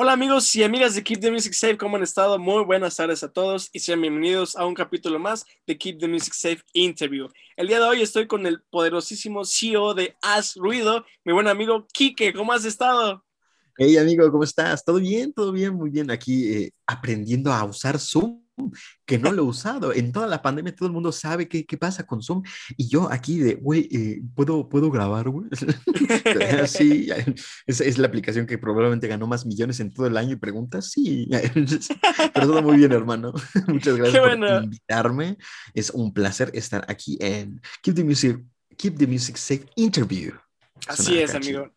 Hola amigos y amigas de Keep the Music Safe, ¿cómo han estado? Muy buenas tardes a todos y sean bienvenidos a un capítulo más de Keep the Music Safe Interview. El día de hoy estoy con el poderosísimo CEO de Haz Ruido, mi buen amigo Kike, ¿cómo has estado? Hey amigo, ¿cómo estás? ¿Todo bien? ¿Todo bien? Muy bien. Aquí eh, aprendiendo a usar Zoom que no lo he usado. En toda la pandemia todo el mundo sabe qué, qué pasa con Zoom y yo aquí de, güey, eh, ¿puedo, ¿puedo grabar, güey? sí, es, es, la aplicación que probablemente ganó más millones en todo el año y preguntas, sí, pero todo muy bien, hermano. Muchas gracias por invitarme. Es un placer estar aquí en Keep the Music, Keep the Music Safe Interview. Así es, amigo.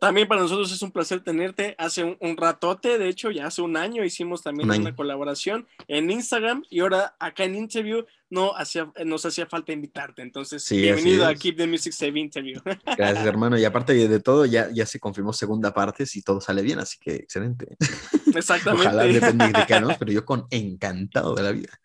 También para nosotros es un placer tenerte. Hace un, ratote, de hecho, ya hace un año hicimos también una colaboración en Instagram y ahora acá en Interview no hacía, nos hacía falta invitarte. Entonces, bienvenido a Keep the Music Save Interview. Gracias, hermano. Y aparte de todo, ya, ya se confirmó segunda parte si todo sale bien, así que excelente. Exactamente. Ojalá depende de qué, ¿no? Pero yo con encantado de la vida.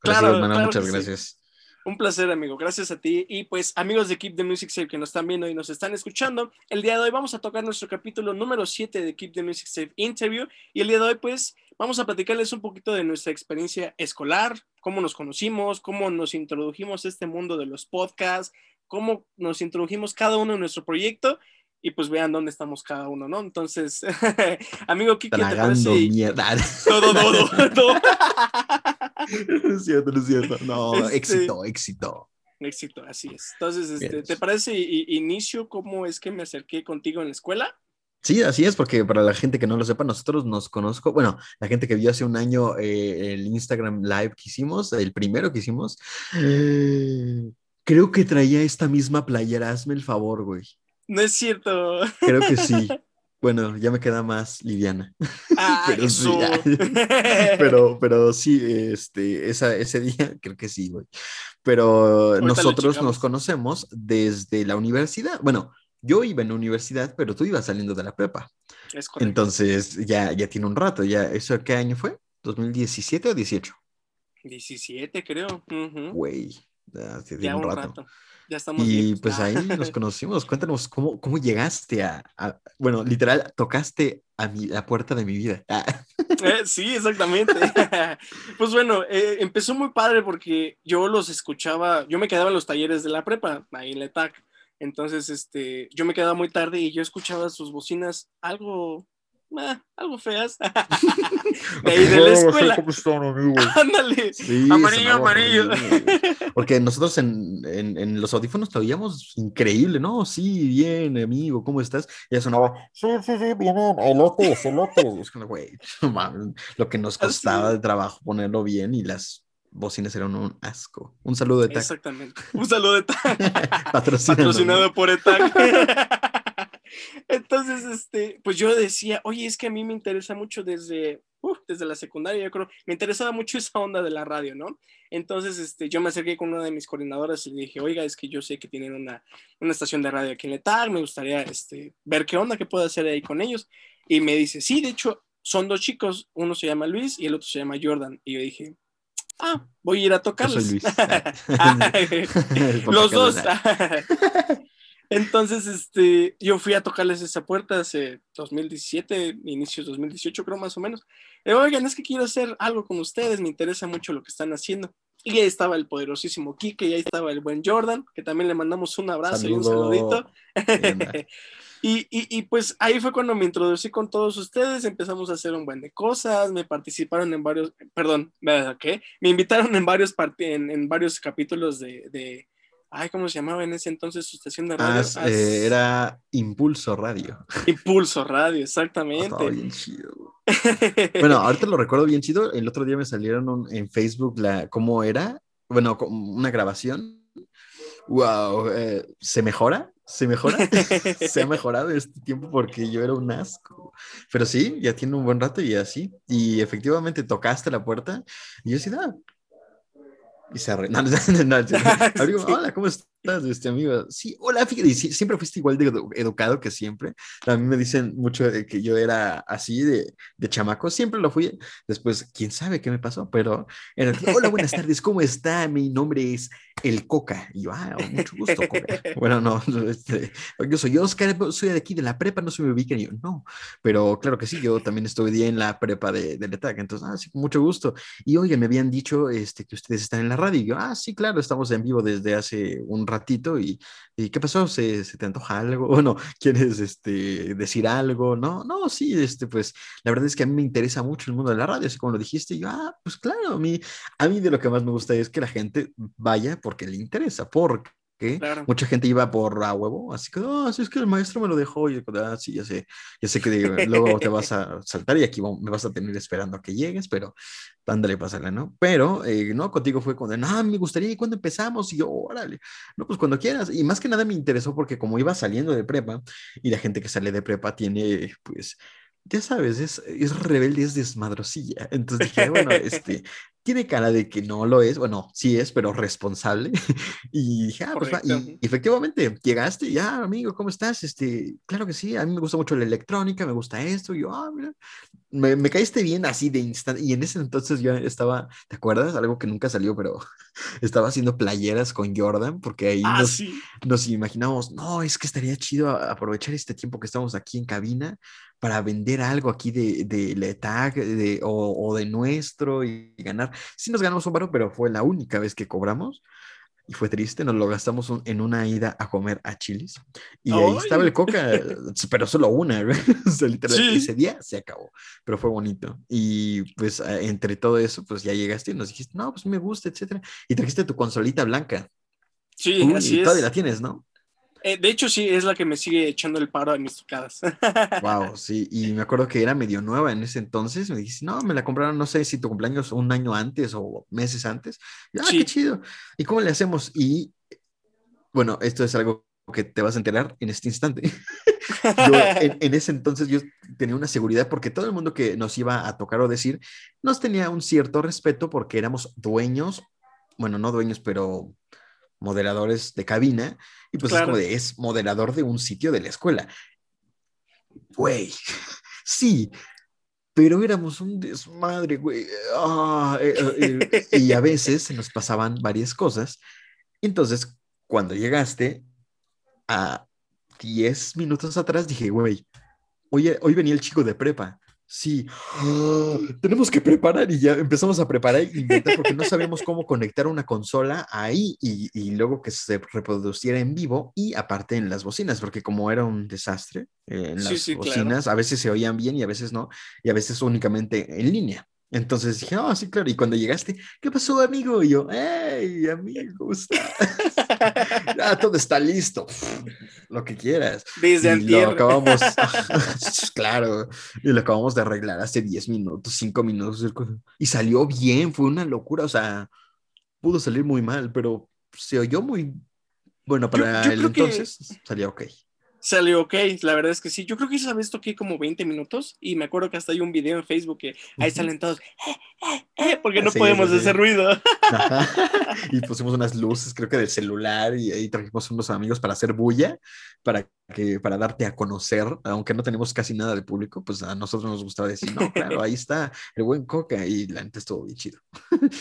claro, hermano, muchas gracias. Un placer, amigo. Gracias a ti. Y pues, amigos de Keep the Music Safe que nos están viendo y nos están escuchando, el día de hoy vamos a tocar nuestro capítulo número 7 de Keep the Music Safe Interview. Y el día de hoy, pues, vamos a platicarles un poquito de nuestra experiencia escolar, cómo nos conocimos, cómo nos introdujimos a este mundo de los podcasts, cómo nos introdujimos cada uno en nuestro proyecto y pues vean dónde estamos cada uno, ¿no? Entonces, amigo Kiki, ¿te parece? mierda. Todo, todo, todo. no es cierto, no es cierto. No, este, éxito, éxito. Éxito, así es. Entonces, este, ¿te parece inicio cómo es que me acerqué contigo en la escuela? Sí, así es, porque para la gente que no lo sepa, nosotros nos conozco, bueno, la gente que vio hace un año eh, el Instagram Live que hicimos, el primero que hicimos, creo que traía esta misma playera, hazme el favor, güey. No es cierto. Creo que sí. Bueno, ya me queda más liviana. Ah, pero, Sí, pero, pero sí, este, esa, ese día creo que sí, güey. Pero nosotros nos conocemos desde la universidad. Bueno, yo iba en la universidad, pero tú ibas saliendo de la prepa. Es correcto. Entonces ya, ya tiene un rato. Ya, ¿Eso qué año fue? ¿2017 o 18? 17, creo. Güey, ya, tiene un, rato y pues ahí nos conocimos. Cuéntanos cómo, cómo llegaste a, bueno, literal, tocaste a mi, la puerta de mi vida. Eh, sí, exactamente. pues bueno, eh, empezó muy padre porque yo los escuchaba, yo me quedaba en los talleres de la prepa, ahí en la ETAC. Entonces, este, yo me quedaba muy tarde y yo escuchaba sus bocinas algo Ah, algo feas. de ahí de la escuela. Ándale. amarillo, amarillo. Porque nosotros en, en, en, los audífonos te oíamos increíble, ¿no? Sí, bien, amigo, ¿cómo estás? Y ya sonaba, sí, sí, sí, vienen elotes, elotes. Es como, güey, lo que nos costaba de trabajo ponerlo bien y las bocinas eran un asco. Un saludo de TAC. Exactamente. Un saludo de TAC. Patrocinado por ETAC. Entonces, este, pues yo decía, oye, es que a mí me interesa mucho desde, desde la secundaria, yo creo, me interesaba mucho esa onda de la radio, ¿no? Entonces, este, yo me acerqué con una de mis coordinadoras y le dije, oiga, es que yo sé que tienen una, una estación de radio aquí en Letar, me gustaría, este, ver qué onda, qué puedo hacer ahí con ellos. Y me dice, sí, de hecho, son dos chicos, uno se llama Luis y el otro se llama Jordan. Y yo dije, ah, voy a ir a tocarles. Luis. Los dos. Entonces, este, yo fui a tocarles esa puerta hace 2017, inicios 2018 creo más o menos. Y, Oigan, es que quiero hacer algo con ustedes, me interesa mucho lo que están haciendo. Y ahí estaba el poderosísimo Kike, y ahí estaba el buen Jordan, que también le mandamos un abrazo y un saludito. y, y, y, pues ahí fue cuando me introducí con todos ustedes, empezamos a hacer un buen de cosas, me participaron en varios, perdón, ¿qué? Me invitaron en varios, en, en varios capítulos de, de Ay, ¿cómo se llamaba en ese entonces su estación de radio? Ah, eh, era Impulso Radio. Impulso Radio, exactamente. Estaba bien chido. bueno, ahorita lo recuerdo bien chido. El otro día me salieron en Facebook la cómo era, bueno, una grabación. Wow, eh, ¿se mejora? ¿Se mejora? Se ha mejorado este tiempo porque yo era un asco. Pero sí, ya tiene un buen rato y así. Y efectivamente tocaste la puerta y yo sí, ah, y se arruinó. Hola, ¿cómo estás? Estás, este amigo? Sí, hola, fíjate, siempre fuiste igual de educado que siempre. A mí me dicen mucho que yo era así de, de chamaco, siempre lo fui. Después, quién sabe qué me pasó, pero era, hola, buenas tardes, ¿cómo está? Mi nombre es El Coca. Y yo, ah, mucho gusto, Coca. Bueno, no, este, yo soy Oscar, soy de aquí, de la prepa, no se me ubican. Y yo, no, pero claro que sí, yo también estudié en la prepa de, de Letac, entonces, ah, sí, mucho gusto. Y oye, me habían dicho este, que ustedes están en la radio. Y yo, ah, sí, claro, estamos en vivo desde hace un ratito. ¿Y, qué pasó? ¿Se, ¿Se, te antoja algo? ¿O no? ¿Quieres este, decir algo? No, no, sí, este, pues la verdad es que a mí me interesa mucho el mundo de la radio, así como lo dijiste. Y yo, ah, pues claro, a mí, a mí de lo que más me gusta es que la gente vaya porque le interesa, porque Mucha gente iba por a huevo, así que, ah, sí, es que el maestro me lo dejó, y ah, sí, ya sé, ya sé que luego te vas a saltar y aquí me vas a tener esperando a que llegues, pero ándale, pásale, ¿no? Pero, eh, no, contigo fue cuando, no, me gustaría, ¿y cuándo empezamos? Y yo, órale, no, pues cuando quieras, y más que nada me interesó porque como iba saliendo de prepa, y la gente que sale de prepa tiene, pues, ya sabes, es, es rebelde, es desmadrosilla. Entonces dije, bueno, este, tiene cara de que no lo es, bueno, sí es, pero responsable. y dije, ah, pues y, efectivamente, llegaste, ya, amigo, ¿cómo estás? Este, claro que sí, a mí me gusta mucho la electrónica, me gusta esto, y yo, ah, mira, me, me, caíste bien así de instante, y en ese entonces yo estaba, ¿te acuerdas? Algo que nunca salió, pero estaba haciendo playeras con Jordan, porque ahí ah, nos, sí. nos imaginamos, no, es que estaría chido aprovechar este tiempo que estamos aquí en cabina para vender algo aquí de, de Letag de, o, o, de nuestro y ganar. Sí nos ganamos un baro, pero fue la única vez que cobramos y fue triste, nos lo gastamos en una ida a comer a Chilis y ahí estaba el coca, pero solo una, o sea, literalmente ese día se acabó, pero fue bonito y pues entre todo eso, pues ya llegaste y nos dijiste, no, pues me gusta, etcétera, y trajiste tu consolita blanca. Sí, Uy, así y es. todavía la tienes, ¿no? Eh, de hecho, sí, es la que me sigue echando el paro a mis tocadas. wow, sí, y me acuerdo que era medio nueva en ese entonces. Me dijiste, no, me la compraron, no sé si tu cumpleaños un año antes o meses antes. Y, ah, sí. qué chido. ¿Y cómo le hacemos? Y bueno, esto es algo que te vas a enterar en este instante. yo, en, en, ese entonces yo tenía una seguridad porque todo el mundo que nos iba a tocar o decir nos tenía un cierto respeto porque éramos dueños, bueno, no dueños, pero moderadores de cabina, y pues claro. es como de, es moderador de un sitio de la escuela. Güey, sí, pero éramos un desmadre, güey. Eh, eh, y a veces se nos pasaban varias cosas. Entonces, cuando llegaste a 10 minutos atrás, dije, güey, hoy, hoy venía el chico de prepa sí, oh, tenemos que preparar y ya empezamos a preparar y inventar porque no sabíamos cómo conectar una consola ahí y, y, luego que se reproduciera en vivo y aparte en las bocinas, porque como era un desastre, eh, en las Sí, sí, bocinas claro. a veces se oían bien y a veces no, y a veces únicamente en línea. Entonces dije, oh, sí, claro. Y cuando llegaste, ¿qué pasó, amigo? Y yo, hey, amigo, ¿cómo estás? ah, todo está listo. Lo que quieras. Desde y lo acabamos, claro, y lo acabamos de arreglar hace 10 minutos, 5 minutos. Y salió bien, fue una locura. O sea, pudo salir muy mal, pero se oyó muy bueno para Yo- yo el que- entonces. Salió ok. Salió ok, la verdad es que sí. Yo creo que esa vez toqué como 20 minutos y me acuerdo que hasta hay un video en Facebook que ahí salen todos, eh, eh, eh, porque no Sí, podemos sí, sí. hacer ruido. Ajá. Y pusimos unas luces, creo que del celular, y ahí trajimos unos amigos para hacer bulla, para que, para darte a conocer, aunque no tenemos casi nada de público, pues a nosotros nos gustaba decir, no, claro, ahí está el buen Coca, y la neta estuvo bien chido.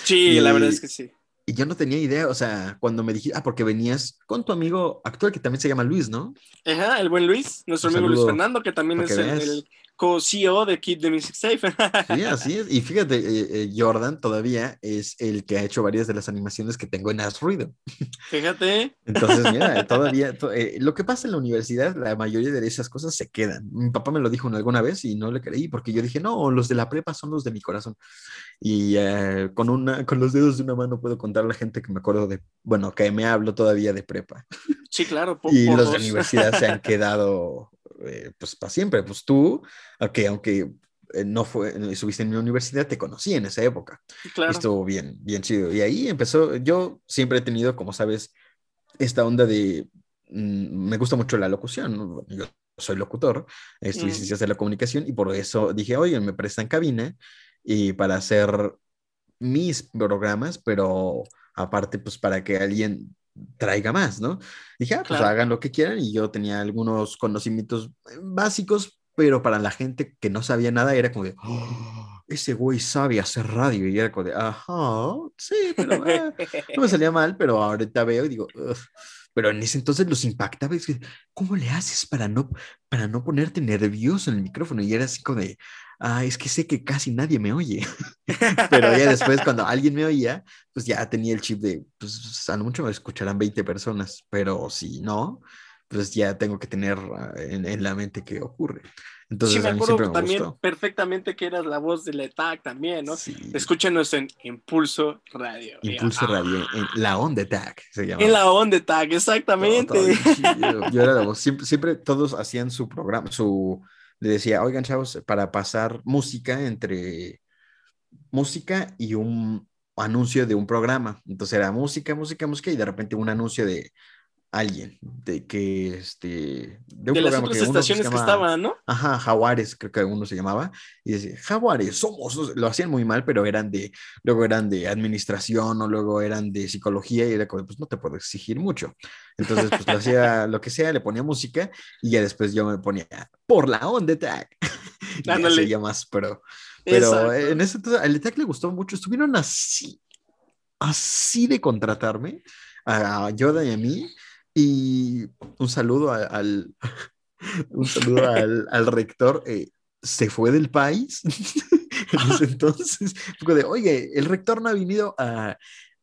Sí, Y- la verdad es que sí. Y yo no tenía idea, o sea, cuando me dijiste, ah, porque venías con tu amigo actual que también se llama Luis, ¿no? Ajá, el buen Luis, nuestro Un amigo Luis Fernando, que también es el co-CEO de Keep the Music Safe. Sí, así es. Y fíjate, eh, eh, Jordan todavía es el que ha hecho varias de las animaciones que tengo en Haz Ruido. Fíjate. Entonces, mira, todavía, to- eh, lo que pasa en la universidad, la mayoría de esas cosas se quedan. Mi papá me lo dijo alguna vez y no le creí porque yo dije, no, los de la prepa son los de mi corazón. Y eh, con, una, con los dedos de una mano puedo contar a la gente que me acuerdo de, bueno, que me hablo todavía de prepa. Sí, claro. Y por los de universidad se han quedado, eh, pues, para siempre. Pues tú, aunque, aunque eh, no fue, no estuviste en mi universidad, te conocí en esa época. Claro. Estuvo bien, bien chido. Y ahí empezó, yo siempre he tenido, como sabes, esta onda de, mm, me gusta mucho la locución, yo soy locutor, estudié Mm. ciencias de la comunicación y por eso dije, oye, me prestan cabina y para hacer mis programas, pero aparte, pues para que alguien traiga más, ¿no? Dije, ah, pues hagan lo que quieran y yo tenía algunos conocimientos básicos, pero para la gente que no sabía nada era como de, oh, ese güey sabe hacer radio y era como de, ajá, sí, pero ah, no me salía mal, pero ahorita veo y digo, pero en ese entonces los impactaba. Es que, ¿cómo le haces para no, para no ponerte nervioso en el micrófono? Y era así como de, ah, es que sé que casi nadie me oye. pero ya después, cuando alguien me oía, pues ya tenía el chip de, pues a lo mucho me escucharán 20 personas, pero si no, pues ya tengo que tener ah, en, en la mente qué ocurre. Entonces, sí, me acuerdo también perfectamente que eras la voz de la ETAC también, ¿no? Sí. Escúchenos en Impulso Radio. Impulso Radio, en la onda TAC se llama. En la onda TAC, exactamente. yo era la voz, siempre, siempre todos hacían su programa, su, le decía, oigan chavos, para pasar música entre música y un anuncio de un programa. Entonces era música, música, música y de repente un anuncio de alguien de que este de, un las otras estaciones que estaban, ¿no? Ajá, Jaguares, creo que uno se llamaba y decía, "Jaguares, somos", lo hacían muy mal, pero eran de luego eran de administración o luego eran de psicología y era como, pues no te puedo exigir mucho. Entonces, pues lo hacía lo que sea, le ponía música y ya después yo me ponía por la onda tag. y ya más pero pero en ese entonces al tag le gustó mucho, estuvieron así así de contratarme a Yoda y a mí y un saludo al, un saludo al, rector. Eh, se fue del país entonces. de, oye, el rector no ha venido a,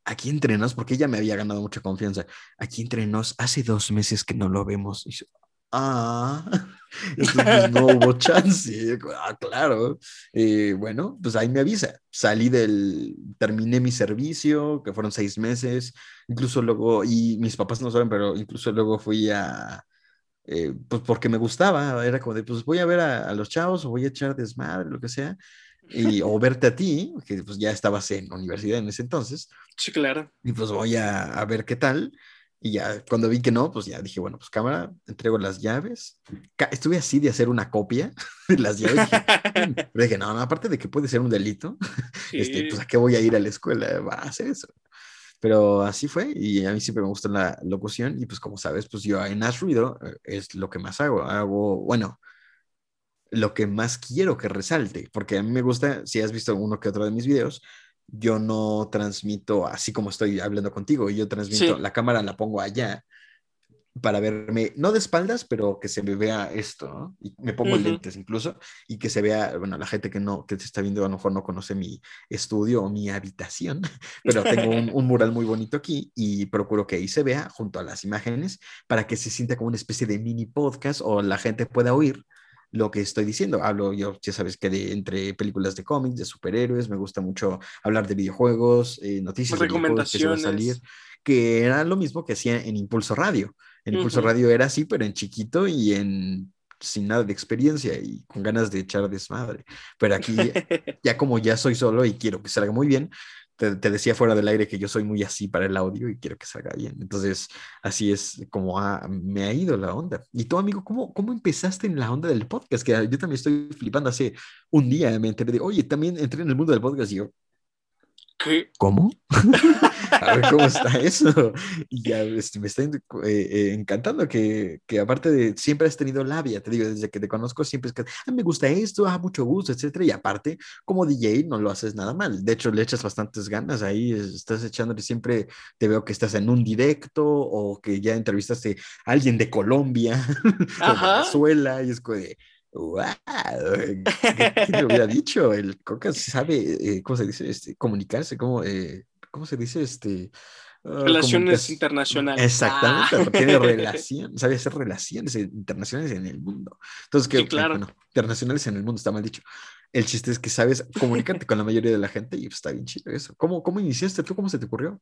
aquí entre nos, porque ella me había ganado mucha confianza. Aquí entre nos, hace dos meses que no lo vemos. Y ah, entonces no hubo chance. Ah, claro. Eh, bueno, pues ahí me avisa. Salí del, terminé mi servicio, que fueron seis meses. Incluso luego, y mis papás no saben, pero incluso luego fui a, eh, pues porque me gustaba. Era como de, pues voy a ver a, los chavos o voy a echar desmadre, lo que sea. Y, o verte a ti, que pues ya estabas en universidad en ese entonces. Sí, claro. Y pues voy a, a ver qué tal. Y ya cuando vi que no, pues ya dije, bueno, pues cámara, entrego las llaves. Estuve así de hacer una copia de las llaves. Pero dije, no, no, aparte de que puede ser un delito, este, pues a qué voy a ir a la escuela, va a hacer eso. Pero así fue y a mí siempre me gusta la locución y pues como sabes, pues yo en Ash Ruido eh, es lo que más hago. Hago, bueno, lo que más quiero que resalte, porque a mí me gusta, si has visto uno que otro de mis videos, yo no transmito así como estoy hablando contigo, yo transmito, la cámara la pongo allá para verme, no de espaldas, pero que se me vea esto, y me pongo lentes incluso, y que se vea, bueno, la gente que no, que se está viendo a lo mejor no conoce mi estudio o mi habitación, pero tengo un, un, mural muy bonito aquí y procuro que ahí se vea junto a las imágenes para que se sienta como una especie de mini podcast o la gente pueda oír lo que estoy diciendo. Hablo, yo ya sabes que de, entre películas de cómics, de superhéroes, me gusta mucho hablar de videojuegos, eh, noticias de recomendaciones. Que, salir, que era lo mismo que hacía en Impulso Radio. En Impulso Radio era así, pero en chiquito y en sin nada de experiencia y con ganas de echar desmadre. Pero aquí, ya como ya soy solo y quiero que salga muy bien, te, decía fuera del aire que yo soy muy así para el audio y quiero que salga bien. Entonces, así es como me ha ido la onda. Y tú, amigo, ¿cómo, ¿cómo empezaste en la onda del podcast? Que yo también estoy flipando. Hace un día me enteré de, oye, también entré en el mundo del podcast y yo, ¿Cómo? a ver cómo está eso. Y ya este, me está eh, eh, encantando que, que, aparte de siempre has tenido labia, te digo, desde que te conozco siempre es que ah, me gusta esto, ah, mucho gusto, etcétera. Y aparte, como DJ no lo haces nada mal. De hecho, le echas bastantes ganas ahí, estás echándole siempre, te veo que estás en un directo o que ya entrevistaste a alguien de Colombia o Venezuela y es como de ¡Wow! ¿Qué te hubiera dicho? El Coca sabe, eh, ¿cómo se dice? Este, comunicarse, ¿cómo, eh, ¿cómo se dice? Este, uh, relaciones internacionales. Exactamente, ah. tiene relación, sabe hacer relaciones internacionales en el mundo. Entonces, que, claro. internacionales en el mundo está mal dicho. El chiste es que sabes comunicarte con la mayoría de la gente y pues, está bien chido eso. ¿Cómo, ¿Cómo iniciaste tú? ¿Cómo se te ocurrió?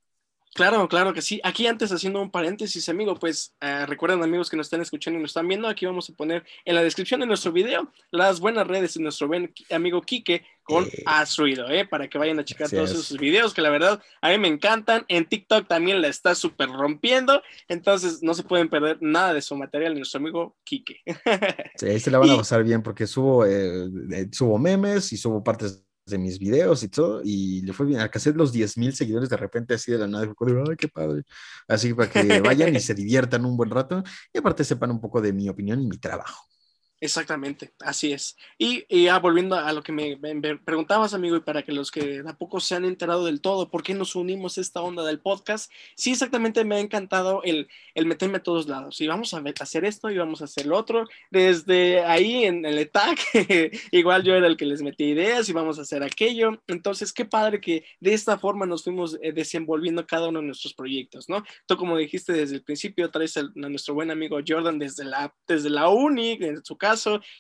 Claro, claro que sí. Aquí antes haciendo un paréntesis, amigo, pues eh, recuerden amigos que nos están escuchando y nos están viendo, aquí vamos a poner en la descripción de nuestro video las buenas redes de nuestro buen amigo Quique con eh, ¿eh? para que vayan a checar todos esos videos que la verdad a mí me encantan. En TikTok también la está súper rompiendo, entonces no se pueden perder nada de su material de nuestro amigo Quique. sí, se la van a pasar bien porque subo, eh, subo memes y subo partes de mis videos y todo, y le fue bien. Alcancé los 10 mil seguidores de repente, así de la nada. Ay, qué padre. Así para que vayan y se diviertan un buen rato y aparte sepan un poco de mi opinión y mi trabajo. Exactamente, así es. Y, ya volviendo a lo que me, preguntabas, amigo, y para que los que tampoco se han enterado del todo, ¿por qué nos unimos a esta onda del podcast? Sí, exactamente, me ha encantado el, el meterme a todos lados. Y vamos a hacer esto y vamos a hacer lo otro. Desde ahí en el ETAC, igual yo era el que les metí ideas y vamos a hacer aquello. Entonces, qué padre que de esta forma nos fuimos eh, desenvolviendo cada uno de nuestros proyectos, ¿no? Tú, como dijiste desde el principio, traes a, nuestro buen amigo Jordan desde la, desde la uni, en su casa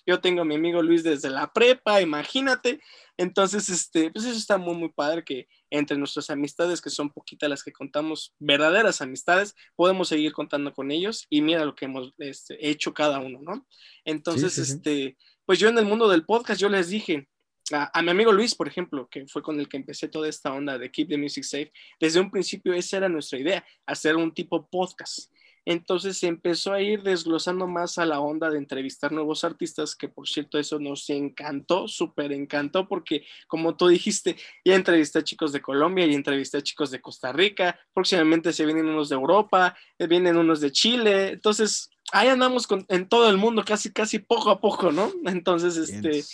yo tengo a mi amigo Luis desde la prepa, imagínate. Entonces, este, pues eso está muy, muy padre que entre nuestras amistades, que son poquitas las que contamos, verdaderas amistades, podemos seguir contando con ellos y mira lo que hemos este, hecho cada uno, ¿no? Entonces, este, pues yo en el mundo del podcast, yo les dije, a, mi amigo Luis, por ejemplo, que fue con el que empecé toda esta onda de Keep the Music Safe, desde un principio esa era nuestra idea, hacer un tipo podcast. Entonces se empezó a ir desglosando más a la onda de entrevistar nuevos artistas, que por cierto eso nos encantó, súper encantó, porque como tú dijiste, ya entrevisté a chicos de Colombia, y entrevisté a chicos de Costa Rica, próximamente se vienen unos de Europa, eh, vienen unos de Chile, entonces ahí andamos en todo el mundo, casi, casi poco a poco, ¿no? Entonces, este,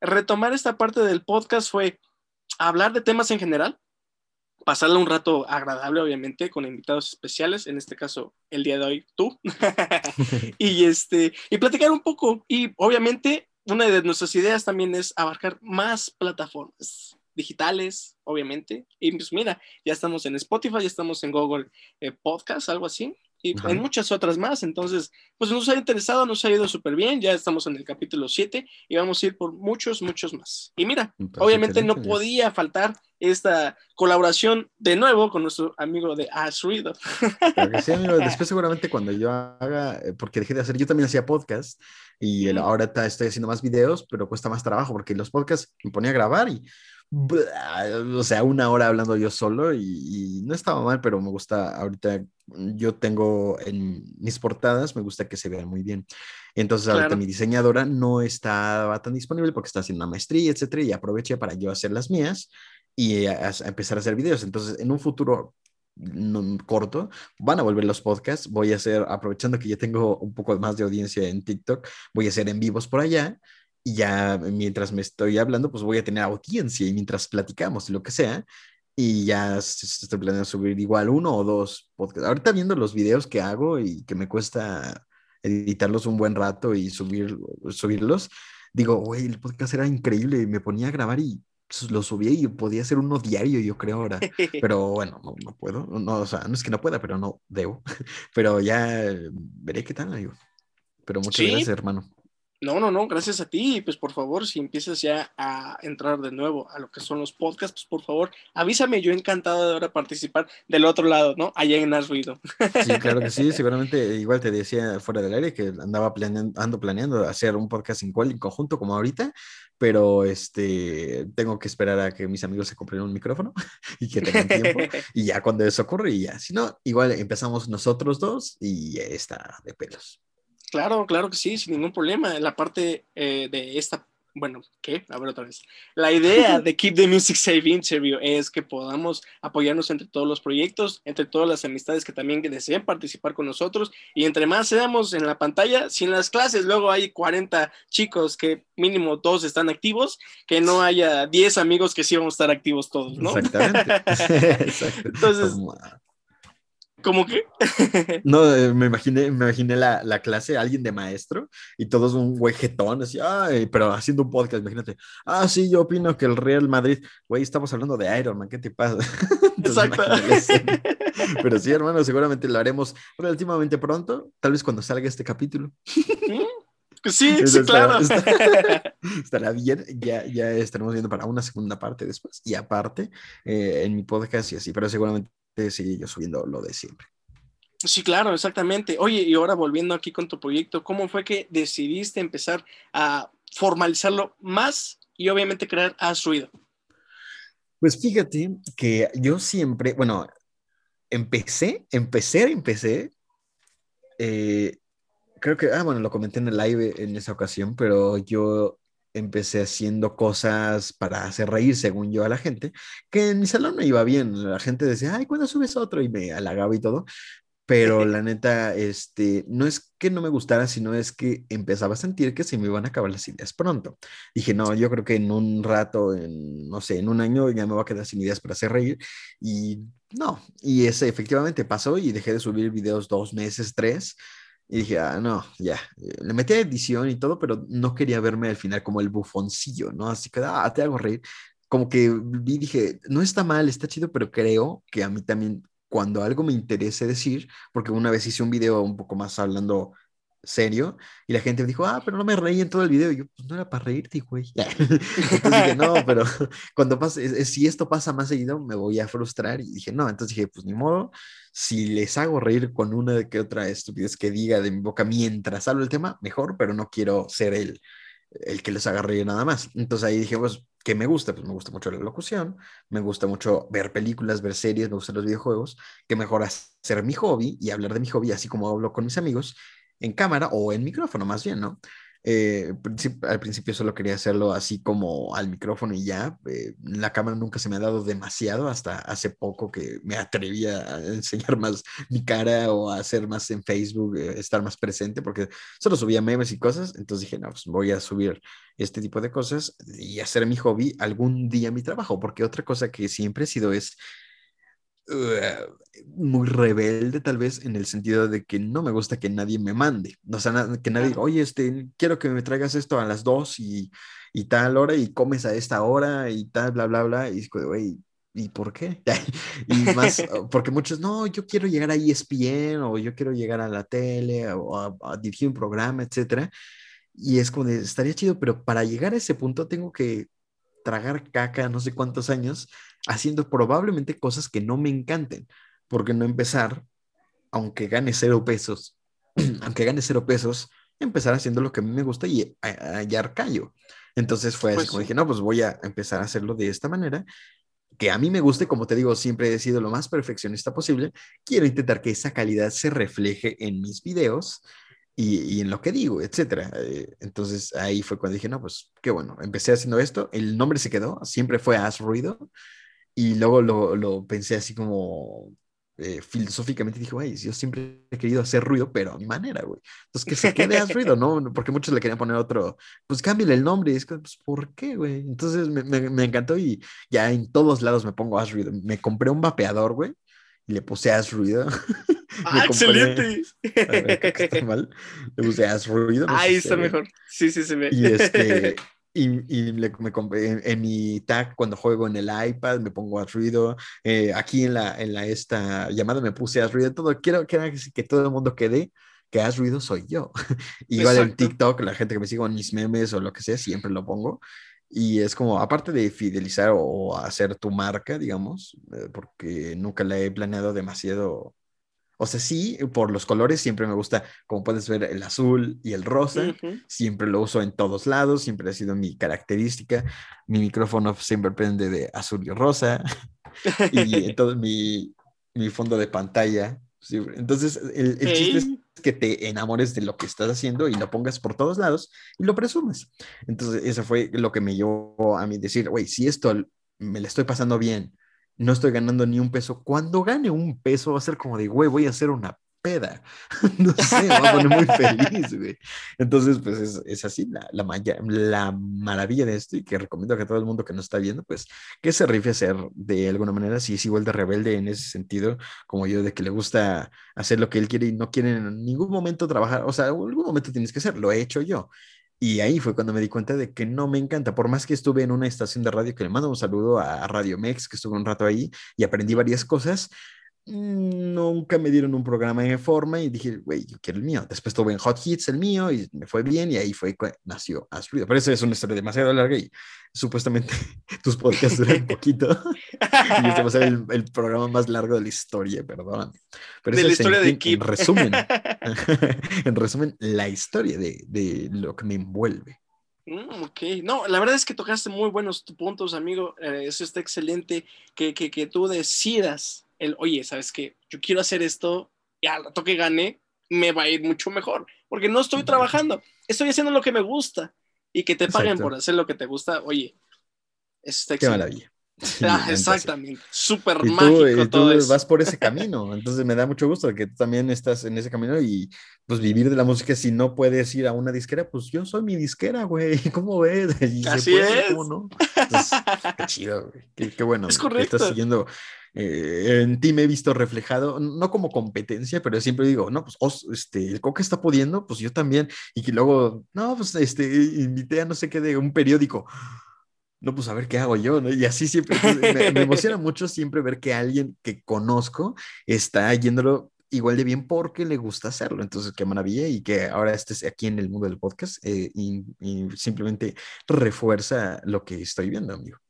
retomar esta parte del podcast fue hablar de temas en general, pasarle un rato agradable, obviamente, con invitados especiales, en este caso, el día de hoy, tú, y, este, y platicar un poco. Y obviamente, una de nuestras ideas también es abarcar más plataformas digitales, obviamente. Y pues mira, ya estamos en Spotify, ya estamos en Google eh, Podcast, algo así y hay muchas otras más. Entonces, pues nos ha interesado, nos ha ido súper bien. Ya estamos en el capítulo 7 y vamos a ir por muchos, muchos más. Y mira, obviamente no podía faltar esta colaboración de nuevo con nuestro amigo de Ash Ruido. sí, amigo. Después seguramente cuando yo haga, eh, porque dejé de hacer, yo también hacía podcast y ahora estoy haciendo más videos, pero cuesta más trabajo porque los podcasts me ponía a grabar y o sea, una hora hablando yo solo y, no estaba mal, pero me gusta ahorita, yo tengo en mis portadas, me gusta que se vean muy bien. Entonces ahorita mi diseñadora no estaba tan disponible porque está haciendo una maestría, etcétera, y aproveché para yo hacer las mías y empezar a hacer videos. Entonces, en un futuro no, corto, van a volver los podcasts, voy a hacer, aprovechando que ya tengo un poco más de audiencia en TikTok, voy a hacer en vivos por allá y ya mientras me estoy hablando, pues voy a tener audiencia y mientras platicamos, lo que sea, y ya estoy planeando subir igual uno o dos podcasts. Ahorita viendo los videos que hago y que me cuesta editarlos un buen rato y subir, subirlos, digo, güey, el podcast era increíble, me ponía a grabar y lo subía y podía hacer uno diario, yo creo ahora. Pero bueno, no, no puedo, no, o sea, no es que no pueda, pero no debo. Pero ya veré qué tal, amigo. Pero muchas gracias, hermano. No, no, no, gracias a ti. Pues por favor, si empiezas ya a entrar de nuevo a lo que son los podcasts, pues por favor, avísame. Yo encantado de ahora participar del otro lado, ¿no? Allá en Has Ruido. Sí, claro que sí. Seguramente, igual te decía fuera del aire que andaba planeando, ando planeando hacer un podcast en, en conjunto como ahorita, pero este, tengo que esperar a que mis amigos se compren un micrófono y que tengan tiempo. y ya cuando eso ocurre, y ya. Si no, igual empezamos nosotros dos y ya está de pelos. Claro, claro que sí, sin ningún problema. La parte eh, de esta, bueno, ¿qué? A ver otra vez. La idea de Keep the Music Safe Interview es que podamos apoyarnos entre todos los proyectos, entre todas las amistades que también deseen participar con nosotros y entre más seamos en la pantalla, sin las clases, luego hay 40 chicos que mínimo todos están activos, que no haya 10 amigos que sí vamos a estar activos todos, ¿no? Exactamente. Entonces, ¿Cómo que? no, eh, me imaginé, me imaginé la, la, clase, alguien de maestro y todos un güey jetón, así, ay, pero haciendo un podcast, imagínate. Ah, sí, yo opino que el Real Madrid, güey, estamos hablando de Iron Man, ¿qué te pasa? Exacto. pero sí, hermano, seguramente lo haremos relativamente pronto, tal vez cuando salga este capítulo. Sí, sí, claro. Estará, bien, ya, ya estaremos viendo para una segunda parte después. Y aparte, eh, en mi podcast y así, pero seguramente seguir yo subiendo lo de siempre. Sí, claro, exactamente. Oye, y ahora volviendo aquí con tu proyecto, ¿cómo fue que decidiste empezar a formalizarlo más y obviamente crear a Ruido? Pues fíjate que yo siempre, bueno, empecé, empecé, empecé, eh, creo que, ah, bueno, lo comenté en el live en esa ocasión, pero yo empecé haciendo cosas para hacer reír, según yo, a la gente, que en mi salón no iba bien. La gente decía, ay, ¿cuándo subes otro? Y me halagaba y todo. Pero la neta, este, no es que no me gustara, sino es que empezaba a sentir que se me iban a acabar las ideas pronto. Dije, no, yo creo que en un rato, en, no sé, en un año ya me voy a quedar sin ideas para hacer reír. Y no, y ese efectivamente pasó y dejé de subir videos dos meses, tres. Y dije, ah, no, ya. Le metí a edición y todo, pero no quería verme al final como el bufoncillo, ¿no? Así que, ah, te hago reír. Como que vi, dije, no está mal, está chido, pero creo que a mí también cuando algo me interese decir, porque una vez hice un video un poco más hablando serio y la gente me dijo, ah, pero no me reí en todo el video. Y yo, pues no era para reírte, güey. entonces dije, no, pero cuando pase, si esto pasa más seguido, me voy a frustrar. Y dije, no, entonces dije, pues ni modo, si les hago reír con una de que otra estupidez que diga de mi boca mientras hablo el tema, mejor, pero no quiero ser el, el que les haga reír nada más. Entonces ahí dije, pues ¿Qué me gusta? Pues me gusta mucho la locución, me gusta mucho ver películas, ver series, me gustan los videojuegos, que mejor hacer mi hobby y hablar de mi hobby así como hablo con mis amigos en cámara o en micrófono más bien, ¿no? Eh, al principio solo quería hacerlo así como al micrófono y ya. Eh, la cámara nunca se me ha dado demasiado hasta hace poco que me atreví a enseñar más mi cara o a hacer más en Facebook, eh, estar más presente, porque solo subía memes y cosas. Entonces dije, no, pues voy a subir este tipo de cosas y hacer mi hobby algún día mi trabajo, porque otra cosa que siempre he sido es muy rebelde tal vez en el sentido de que no me gusta que nadie me mande, o sea, que nadie diga, oye, este, quiero que me traigas esto a las dos y, y tal hora y comes a esta hora y tal, bla, bla, bla, y güey, ¿y por qué? y más, porque muchos, no, yo quiero llegar a ESPN o yo quiero llegar a la tele o a, dirigir un programa, etcétera, y es como de, estaría chido, pero para llegar a ese punto tengo que tragar caca no sé cuántos años haciendo probablemente cosas que no me encanten. porque no empezar, aunque gane cero pesos, aunque gane cero pesos, empezar haciendo lo que a mí me gusta y hallar callo? Entonces fue así pues como dije, no, pues voy a empezar a hacerlo de esta manera, que a mí me guste, como te digo, siempre he sido lo más perfeccionista posible. Quiero intentar que esa calidad se refleje en mis videos y, en lo que digo, etcétera. Eh, entonces ahí fue cuando dije, no, pues qué bueno, empecé haciendo esto, el nombre se quedó, siempre fue Haz Ruido, y luego lo, lo pensé así como eh, filosóficamente, dije, güey, yo siempre he querido hacer ruido, pero a mi manera, güey. Entonces que se quede Haz Ruido, ¿no? Porque muchos le querían poner otro, pues cámbiale el nombre, y es que, pues, ¿por qué, güey? Entonces me, me, me, encantó y ya en todos lados me pongo Haz Ruido. Me compré un vapeador, güey, y le puse Haz Ruido. ¡Ah, excelente! está mal. Le puse haz ruido. Ahí está mejor. Sí, sí, se ve. Y, este, y, y le, me compré en, mi tag cuando juego en el iPad, me pongo haz ruido. Eh, aquí en la, en la esta llamada me puse haz ruido. Todo, quiero, quiero que todo el mundo quede que haz ruido soy yo. Igual en TikTok, la gente que me sigue en mis memes o lo que sea, siempre lo pongo. Y es como, aparte de fidelizar o hacer tu marca, digamos, eh, porque nunca la he planeado demasiado o sea, sí, por los colores siempre me gusta, como puedes ver, el azul y el rosa. Siempre lo uso en todos lados, siempre ha sido mi característica. Mi micrófono siempre prende de azul y rosa. y en todo mi, mi fondo de pantalla. Entonces, el, el chiste es que te enamores de lo que estás haciendo y lo pongas por todos lados y lo presumes. Entonces, eso fue lo que me llevó a mí decir, güey, si esto me lo estoy pasando bien, no estoy ganando ni un peso. Cuando gane un peso va a ser como de, güey, voy a hacer una peda. no sé, va a poner muy feliz, güey. Entonces, pues es, es así la, la, la, maravilla de esto y que recomiendo que todo el mundo que nos está viendo, pues que se rife a hacer de alguna manera, si es igual de rebelde en ese sentido, como yo, de que le gusta hacer lo que él quiere y no quiere en ningún momento trabajar, o sea, en algún momento tienes que hacer, lo he hecho yo. Y ahí fue cuando me di cuenta de que no me encanta, por más que estuve en una estación de radio que le mando un saludo a Radio Mex, que estuve un rato ahí y aprendí varias cosas, nunca me dieron un programa en forma y dije, güey, yo quiero el mío. Después tuve en Hot Hits el mío y me fue bien y ahí fue nació As Pero eso es una historia demasiado larga y supuestamente tus podcasts duran un poquito. Y este va a ser el, programa más largo de la historia, perdón. Pero de la historia de En resumen, en resumen, la historia de, de lo que me envuelve. Mm, ok, no, la verdad es que tocaste muy buenos puntos, amigo. Eh, eso está excelente. Que, que, que tú decidas el, oye, ¿sabes qué? Yo quiero hacer esto y al rato que gane me va a ir mucho mejor, porque no estoy trabajando, estoy haciendo lo que me gusta. y que te paguen por hacer lo que te gusta, oye, está Qué maravilla. Ah, exactamente, súper mágico. Y tú vas por ese camino, entonces me da mucho gusto que tú también estás en ese camino y pues vivir de la música, si no puedes ir a una disquera, pues yo soy mi disquera, güey, ¿cómo ves? Así es. ¿cómo no? qué chido, güey, qué, bueno. Es correcto. estás siguiendo, eh, en ti me he visto reflejado, no como competencia, pero siempre digo, no, pues este, el Coca está pudiendo, pues yo también, y que luego, no, pues este, invité a no sé qué de un periódico, no, pues a ver qué hago yo, ¿no? Y así siempre, me, emociona mucho siempre ver que alguien que conozco está yéndolo igual de bien porque le gusta hacerlo. Entonces, qué maravilla y que ahora estés aquí en el mundo del podcast eh, y, y, simplemente refuerza lo que estoy viendo, amigo.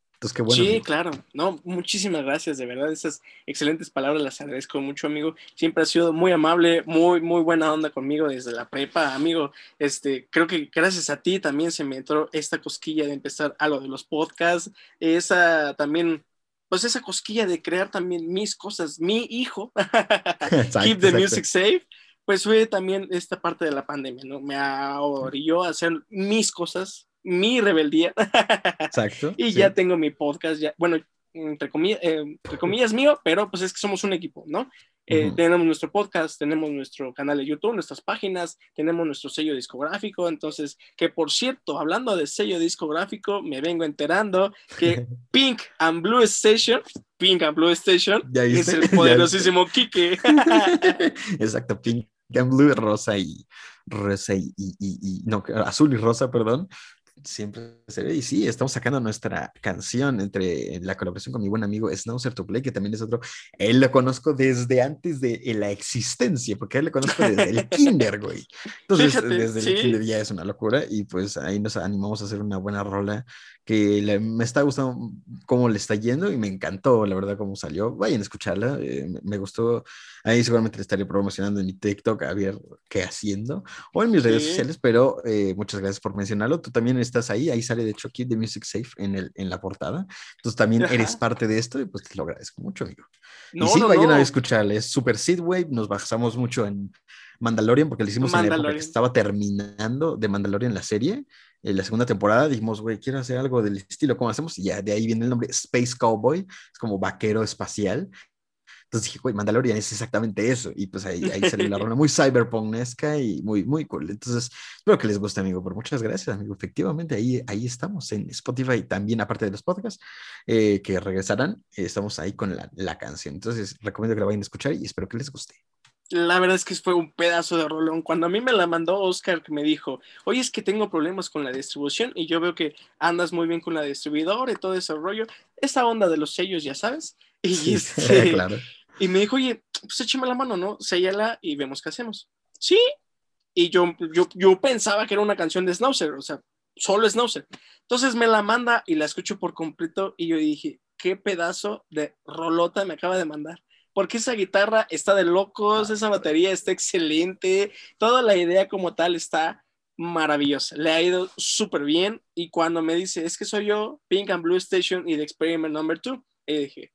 Sí, claro. No, muchísimas gracias, de verdad. Esas excelentes palabras las agradezco mucho, amigo. Siempre ha sido muy amable, muy, muy buena onda conmigo desde la prepa, amigo. Este, creo que gracias a ti también se me entró esta cosquilla de empezar a lo de los podcasts. Esa también pues esa cosquilla de crear también mis cosas, mi hijo, Keep the Music Safe, pues fue también esta parte de la pandemia, ¿no? Me orilló a hacer mis cosas, mi rebeldía. Exacto. y ya tengo mi podcast, ya, bueno, entre comillas, eh, comillas mío, pero pues es que somos un equipo, ¿no? Eh, tenemos nuestro podcast, tenemos nuestro canal de YouTube, nuestras páginas, tenemos nuestro sello discográfico. Entonces, que por cierto, hablando de sello discográfico, me vengo enterando que Pink and Blue Station, Pink and Blue Station, es el poderosísimo Kike. Exacto, Pink and Blue, rosa y rosa y, y, y, no, azul y rosa, perdón, siempre se ve. Y sí, estamos sacando nuestra canción entre la colaboración con mi buen amigo Snowser to Play, que también es otro. Él lo conozco desde antes de la existencia, porque él lo conozco desde el kinder, güey. Entonces, desde el kinder ya es una locura. Y pues ahí nos animamos a hacer una buena rola que me está gustando cómo le está yendo y me encantó, la verdad, cómo salió. Vayan a escucharla, eh, me gustó. Ahí seguramente le estaré promocionando en mi TikTok a ver qué haciendo o en mis redes sociales, pero eh, muchas gracias por mencionarlo. Tú también estás ahí, ahí sale de hecho Keep the Music Safe en, el, en la portada. Entonces también eres parte de esto y pues te lo agradezco mucho, amigo. No, y sí, vayan a escucharle, es Super Wave nos basamos mucho en Mandalorian porque lo hicimos en la época que estaba terminando de Mandalorian la serie en la segunda temporada dijimos, güey, quiero hacer algo del estilo, ¿cómo hacemos? Y ya de ahí viene el nombre Space Cowboy, es como vaquero espacial. Entonces dije, güey, Mandalorian es exactamente eso. Y pues ahí, ahí salió la ronda muy cyberpunkesca y muy, muy cool. Entonces, espero que les guste, amigo. Pero muchas gracias, amigo. Efectivamente, ahí, ahí estamos en Spotify, también aparte de los podcasts eh, que regresarán, estamos ahí con la, la canción. Entonces, recomiendo que la vayan a escuchar y espero que les guste la verdad es que fue un pedazo de rolón. Cuando a mí me la mandó Oscar, que me dijo, oye, es que tengo problemas con la distribución y yo veo que andas muy bien con la distribuidora y todo ese rollo, esa onda de los sellos, ya sabes. Y, este, claro. Y me dijo, oye, pues échame la mano, ¿no? Séllala y vemos qué hacemos. Sí. Y yo, yo, yo pensaba que era una canción de Snauzer, o sea, solo Snauzer. Entonces me la manda y la escucho por completo y yo dije, qué pedazo de rolota me acaba de mandar porque esa guitarra está de locos, esa batería está excelente, toda la idea como tal está maravillosa, le ha ido súper bien y cuando me dice, es que soy yo, Pink and Blue Station y The Experiment Number 2, y dije,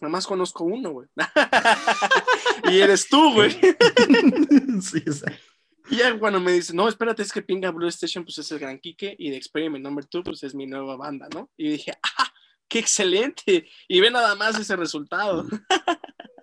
nada más conozco uno, güey. y eres tú, güey. sí, exacto. Y ya cuando me dice, no, espérate, es que Pink and Blue Station pues es el Gran Kike y The Experiment Number 2 pues es mi nueva banda, ¿no? Y dije, ¡ah! ¡Qué excelente! Y ve nada más ese resultado.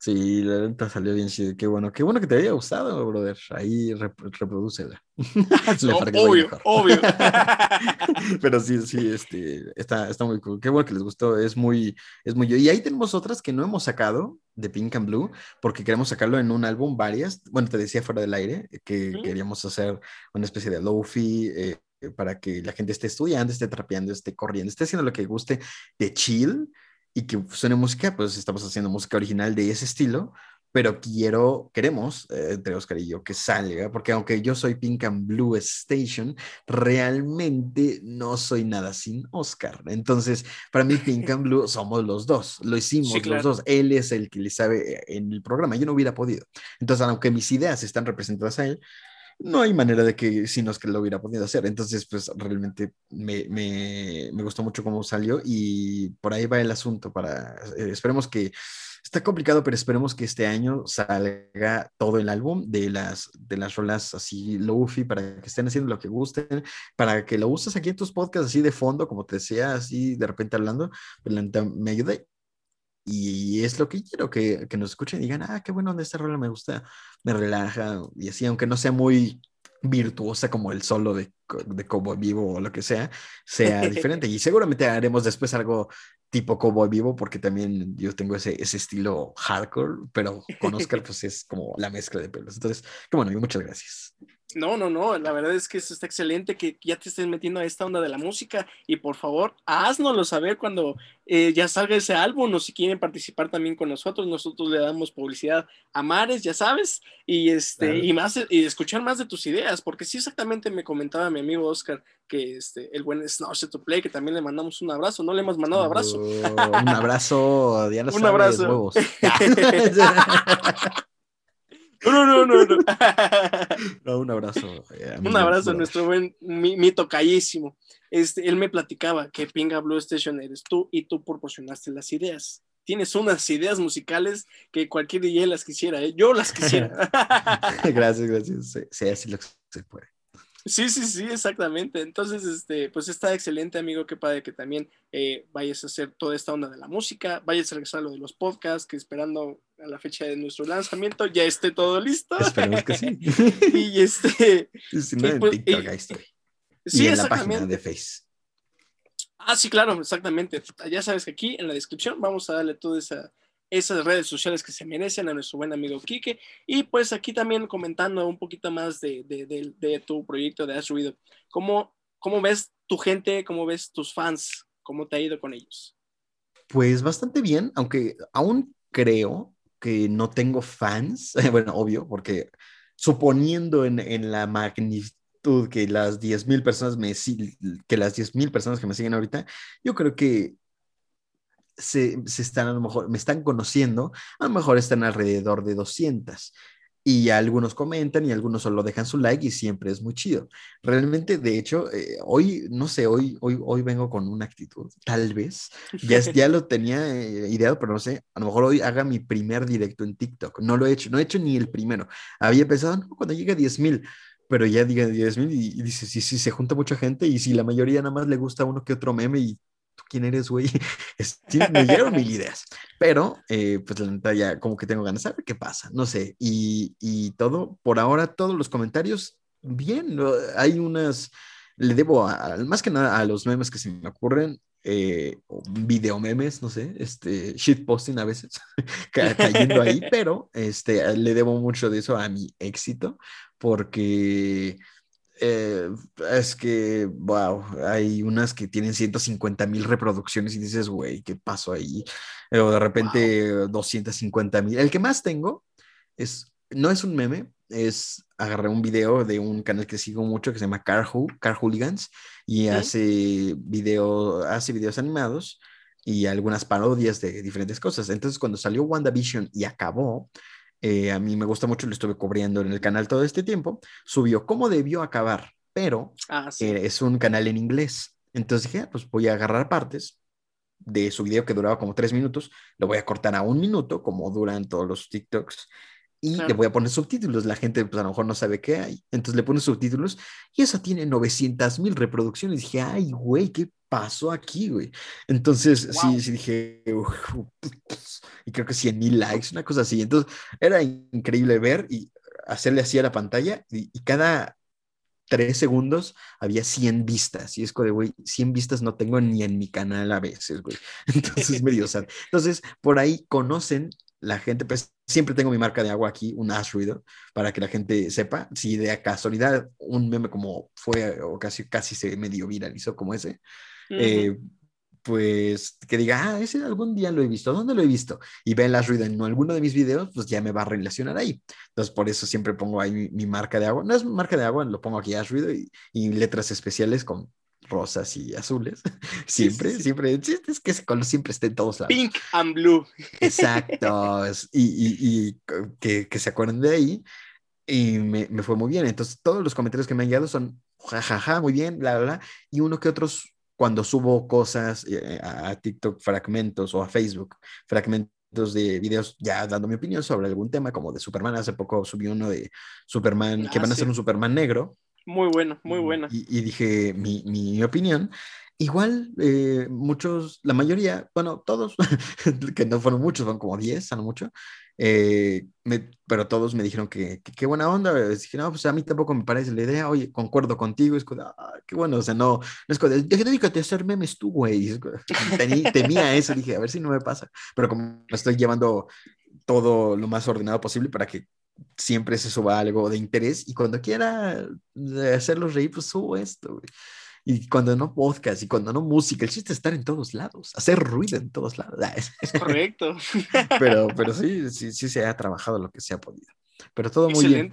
Sí, la neta salió bien chido. Qué bueno, qué bueno que te haya gustado, brother. Ahí rep reproducela. obvio, obvio. Pero sí, sí, este, está, está muy cool. Qué bueno que les gustó. Es muy, es muy. Y ahí tenemos otras que no hemos sacado de Pink and Blue, porque queremos sacarlo en un álbum, varias. Bueno, te decía fuera del aire que queríamos hacer una especie de lofi. Eh, para que la gente esté estudiando, esté trapeando, esté corriendo, esté haciendo lo que guste de chill y que suene música, pues estamos haciendo música original de ese estilo, pero quiero, queremos, eh, entre Oscar y yo, que salga, porque aunque yo soy Pink and Blue Station, realmente no soy nada sin Oscar. Entonces, para mí Pink and Blue somos los dos, lo hicimos los dos. Él es el que le sabe eh, en el programa, yo no hubiera podido. Entonces, aunque mis ideas están representadas a él, no hay manera de que si no es que lo hubiera podido hacer. Entonces, pues realmente me, me, me, gustó mucho cómo salió y por ahí va el asunto para, eh, esperemos que está complicado, pero esperemos que este año salga todo el álbum de las, de las rolas así lofi para que estén haciendo lo que gusten, para que lo uses aquí en tus podcasts así de fondo, como te decía, así de repente hablando, pues, me ayude. Y es lo que quiero, que, que nos escuchen y digan, ah, qué bueno, esta rola me gusta, me relaja, y así, aunque no sea muy virtuosa como el solo de, de Cowboy Vivo o lo que sea, sea diferente. Y seguramente haremos después algo tipo Cowboy Vivo, porque también yo tengo ese, ese estilo hardcore, pero con Oscar pues es como la mezcla de pelos. Entonces, qué bueno, y muchas gracias. No, no, no, la verdad es que eso está excelente que ya te estés metiendo a esta onda de la música y por favor, haznoslo saber cuando eh, ya salga ese álbum o si quieren participar también con nosotros, nosotros le damos publicidad a Mares, ya sabes, y este y más y escuchar más de tus ideas, porque sí exactamente me comentaba mi amigo Oscar que este el buen Snarse to Play que también le mandamos un abrazo, no le hemos mandado abrazo. Oh, un abrazo, Diana un abrazo. Huevos. No, no, no, no. no un abrazo. Eh, un abrazo a nuestro buen mito callísimo. Este, él me platicaba que Pinga Blue Station eres tú y tú proporcionaste las ideas. Tienes unas ideas musicales que cualquier DJ las quisiera, ¿eh? yo las quisiera. gracias, gracias. Sí, así lo que se puede. Sí, sí, sí, exactamente. Entonces, este, pues está excelente, amigo. Qué padre que también eh, vayas a hacer toda esta onda de la música, vayas a regresar a lo de los podcasts, que esperando a la fecha de nuestro lanzamiento ya esté todo listo. Esperemos que sí. y este. Sí, no, en pues, TikTok, ahí estoy. Sí, y en la página de Face. Ah, sí, claro, exactamente. Ya sabes que aquí en la descripción vamos a darle toda esa esas redes sociales que se merecen a nuestro buen amigo Quique. Y pues aquí también comentando un poquito más de, de, tu proyecto de Has Ruido. ¿Cómo, ¿Cómo ves tu gente? ¿Cómo ves tus fans? ¿Cómo te ha ido con ellos? Pues bastante bien, aunque aún creo que no tengo fans. bueno, obvio, porque suponiendo en, en la magnitud que las 10.000 personas me que las 10.000 personas que me siguen ahorita, yo creo que se, están a lo mejor, me están conociendo, a lo mejor están alrededor de 200. Y algunos comentan y algunos solo dejan su like y siempre es muy chido. Realmente, de hecho, eh, hoy, no sé, hoy, hoy, hoy vengo con una actitud, tal vez. Ya, ya lo tenía eh, ideado, pero no sé, a lo mejor hoy haga mi primer directo en TikTok. No lo he hecho, no he hecho ni el primero. Había pensado, no, cuando llegue a 10 mil, pero ya diga 10 mil y, dice, sí, sí, se junta mucha gente y si la mayoría nada más le gusta uno que otro meme y quién eres, güey? me dieron mil ideas, pero eh, pues la neta ya como que tengo ganas de saber qué pasa, no sé, y, y todo, por ahora todos los comentarios, bien, hay unas, le debo más que nada a los memes que se me ocurren, eh, video memes, no sé, este, shitposting a veces, cayendo ahí, pero este, le debo mucho de eso a mi éxito, porque eh, es que, wow, hay unas que tienen 150 mil reproducciones y dices, güey, ¿qué pasó ahí? O de repente 250 mil. El que más tengo es, no es un meme, es agarré un video de un canal que sigo mucho que se llama Car, Car Hooligans y hace, video, hace videos animados y algunas parodias de diferentes cosas. Entonces, cuando salió WandaVision y acabó, eh, a mí me gusta mucho, lo estuve cubriendo en el canal todo este tiempo, subió cómo debió acabar, pero ah, eh, es un canal en inglés. Entonces dije, ah, pues voy a agarrar partes de su video que duraba como tres minutos, lo voy a cortar a un minuto, como duran todos los TikToks, y le voy a poner subtítulos. La gente, pues a lo mejor no sabe qué hay. Entonces le pone subtítulos y eso tiene 900 mil reproducciones. Y dije, ay, güey, ¿qué pasó aquí, güey? Entonces, sí, sí dije, y creo que 100 mil likes, una cosa así. Entonces, era increíble ver y hacerle así a la pantalla y, cada tres segundos había 100 vistas. Y es como de, güey, 100 vistas no tengo ni en mi canal a veces, güey. Entonces, medio sad. Entonces, por ahí conocen la gente, pues siempre tengo mi marca de agua aquí, un Ash Ruido, para que la gente sepa. Si de casualidad un meme como fue o casi, casi se medio viralizó como ese, eh, pues que diga, ah, ese algún día lo he visto, ¿dónde lo he visto? Y ve el Ash en alguno de mis videos, pues ya me va a relacionar ahí. Entonces, por eso siempre pongo ahí mi, marca de agua. No es marca de agua, lo pongo aquí Ash Ruido y, y letras especiales con rosas y azules. Siempre, siempre. Es que ese color siempre está en todos lados. Pink and blue. Exacto. y, y, que, que, se acuerden de ahí. Y me, me, fue muy bien. Entonces, todos los comentarios que me han llegado son jajaja, muy bien, bla, bla, bla. Y uno que otros, cuando subo cosas eh, a TikTok fragmentos o a Facebook fragmentos de videos ya dando mi opinión sobre algún tema, como de Superman. Hace poco subí uno de Superman, que Ah, van a sí. ser un Superman negro. Muy bueno, muy y- buena. Y, y dije mi, mi opinión. Igual, eh, muchos, la mayoría, bueno, todos, que no fueron muchos, fueron como 10, a lo mucho, eh, me- pero todos me dijeron que que qué buena onda. Les dije, no, pues a mí tampoco me parece la idea, oye, concuerdo contigo, es como, "Ah, qué bueno, o sea, no, no es "Deja- dedícate a hacer memes tú, güey. Temía eso, dije, a ver si no me pasa, pero como estoy llevando todo lo más ordenado posible para que siempre se suba algo de interés y cuando quiera eh, hacerlos reír, pues subo esto, güey. Y cuando no podcast y cuando no música, el chiste es estar en todos lados, hacer ruido en todos lados. Es- Correcto. Pero, pero sí, sí, sí se ha trabajado lo que se ha podido. Pero todo muy bien.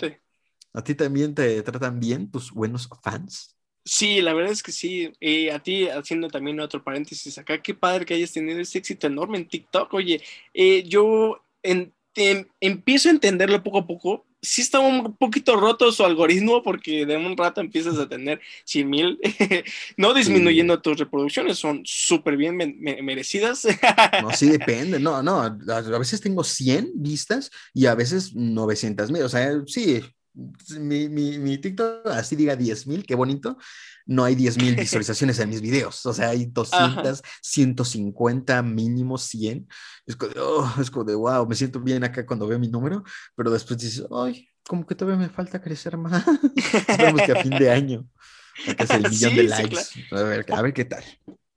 ¿A ti también te tratan bien tus buenos fans? Sí, la verdad es que sí. Y a ti, haciendo también otro paréntesis acá, qué padre que hayas tenido ese éxito enorme en TikTok. Oye, eh, yo en- em- empiezo a entenderlo poco a poco. Sí está un poquito roto su algoritmo porque de un rato empiezas a tener 100 mil, no disminuyendo tus reproducciones, son súper bien me- me- merecidas. No, sí depende. No, no, a veces tengo 100 vistas y a veces 900 mil. O sea, sí, mi, mi, mi TikTok así diga 10 mil, qué bonito. No hay 10 mil visualizaciones en mis videos. O sea, hay 200, 150, mínimo 100. Es como, de, oh, es como de, wow, me siento bien acá cuando veo mi número, pero después dices, ay, como que todavía me falta crecer más. Esperemos que a fin de año. es el millón Sí, de sí, likes. a, ver, a ver qué tal.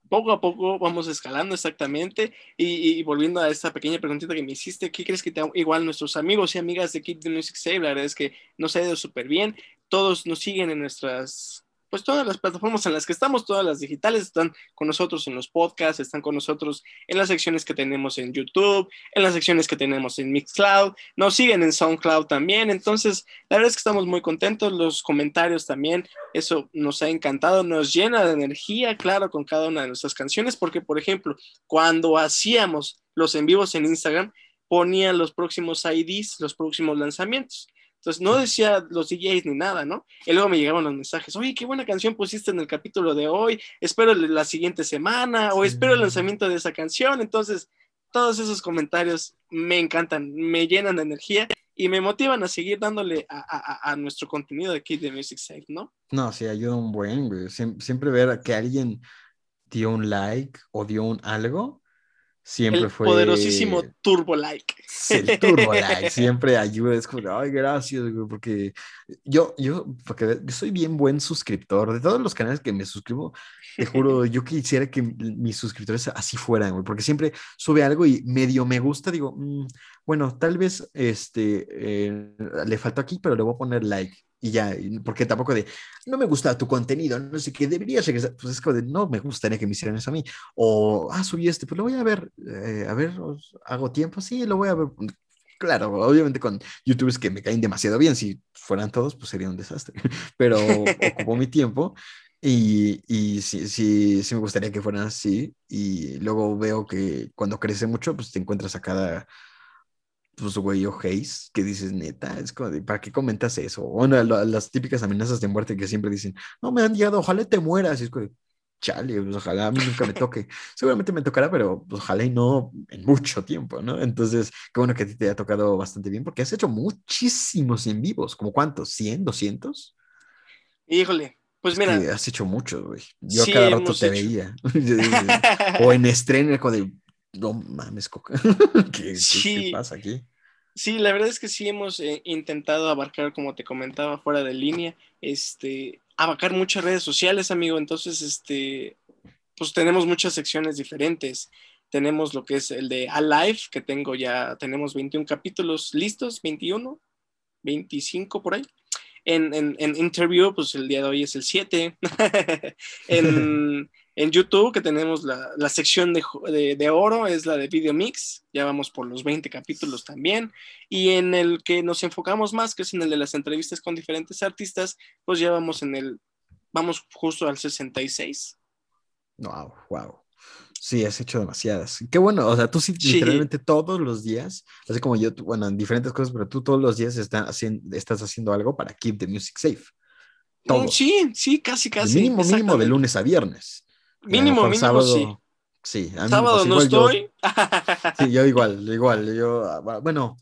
poco a poco vamos escalando exactamente. Y, y volviendo a esta pequeña preguntita que me hiciste, ¿qué crees que te, igual nuestros amigos y amigas de Keep the Music Safe? La verdad es que nos ha ido súper bien. Todos nos siguen en nuestras, pues todas las plataformas en las que estamos, todas las digitales están con nosotros en los podcasts, están con nosotros en las secciones que tenemos en YouTube, en las secciones que tenemos en Mixcloud, nos siguen en SoundCloud también. Entonces, la verdad es que estamos muy contentos. Los comentarios también eso nos ha encantado, nos llena de energía, claro, con cada una de nuestras canciones, porque, por ejemplo, cuando hacíamos los en vivos en Instagram, ponía los próximos IDs, los próximos lanzamientos. Entonces no decía los DJs ni nada, ¿no? Y luego me llegaban los mensajes, oye, qué buena canción pusiste en el capítulo de hoy, espero la siguiente semana o espero el lanzamiento de esa canción. Entonces, todos esos comentarios me encantan, me llenan de energía y me motivan a seguir dándole a, a- a nuestro contenido de Keep the Music Safe, ¿no? No, sí, ayuda un buen, güey. Siem- Siempre, ver a que alguien dio un like o dio un algo, siempre el fue... poderosísimo Turbo Like. El turbo like, siempre ayuda. Es como, ay, gracias, güey, porque yo, yo, porque yo soy bien buen suscriptor. De todos los canales que me suscribo, te juro, yo quisiera que mis suscriptores así fueran, güey, porque siempre sube algo y medio me gusta, digo, "Mm, bueno, tal vez este eh, le faltó aquí, pero le voy a poner like. Y ya, porque tampoco de, no me gusta tu contenido, no sé qué, deberías regresar. Pues es como de, no me gustaría que me hicieran eso a mí. O, ah, subí este, pues lo voy a ver, eh, a ver, hago tiempo, sí, lo voy a ver. Claro, obviamente con youtubers que me caen demasiado bien, si fueran todos, pues sería un desastre, pero ocupó mi tiempo y, y sí, sí, sí me gustaría que fueran así y luego veo que cuando crece mucho, pues te encuentras a cada, pues güey, o Hayes, que dices, neta, es como de, ¿para qué comentas eso? O Bueno, lo- las típicas amenazas de muerte que siempre dicen, no me han llegado, ojalá te mueras, y es como de, chale, pues, ojalá a mí nunca me toque. Seguramente me tocará, pero pues, ojalá y no en mucho tiempo, ¿no? Entonces, qué bueno que a ti te haya tocado bastante bien, porque has hecho muchísimos en vivos, ¿como cuántos? ¿100, 200? Híjole, pues Es mira, que has hecho mucho, güey. Yo Sí, cada rato te hecho. veía. o en estreno, como de, no mames, Coca. ¿Qué, Sí. qué pasa aquí? Sí, la verdad es que sí hemos eh, intentado abarcar, como te comentaba, fuera de línea, este, abarcar muchas redes sociales, amigo. Entonces, este, pues tenemos muchas secciones diferentes. Tenemos lo que es el de Alive, que tengo ya, tenemos 21 capítulos listos, 21, 25 por ahí. En, en, en Interview, pues el día de hoy es el 7. en, en YouTube, que tenemos la, la sección de, de, de oro, es la de Video Mix. Ya vamos por los 20 capítulos también. Y en el que nos enfocamos más, que es en el de las entrevistas con diferentes artistas, pues ya vamos en el, vamos justo al 66. Wow, wow. Sí, has hecho demasiadas. Qué bueno, o sea, tú sí, Sí. literalmente todos los días, así como yo, bueno, en diferentes cosas, pero tú todos los días haciendo, estás haciendo algo para keep the music safe. Todo. Mm, Sí, sí, casi, El casi. mínimo, mínimo de lunes a viernes. Mínimo, mínimo, sábado, sí. Sí, a mí, Sábado no igual yo- estoy. Sí, yo igual, igual, yo, ah, bueno,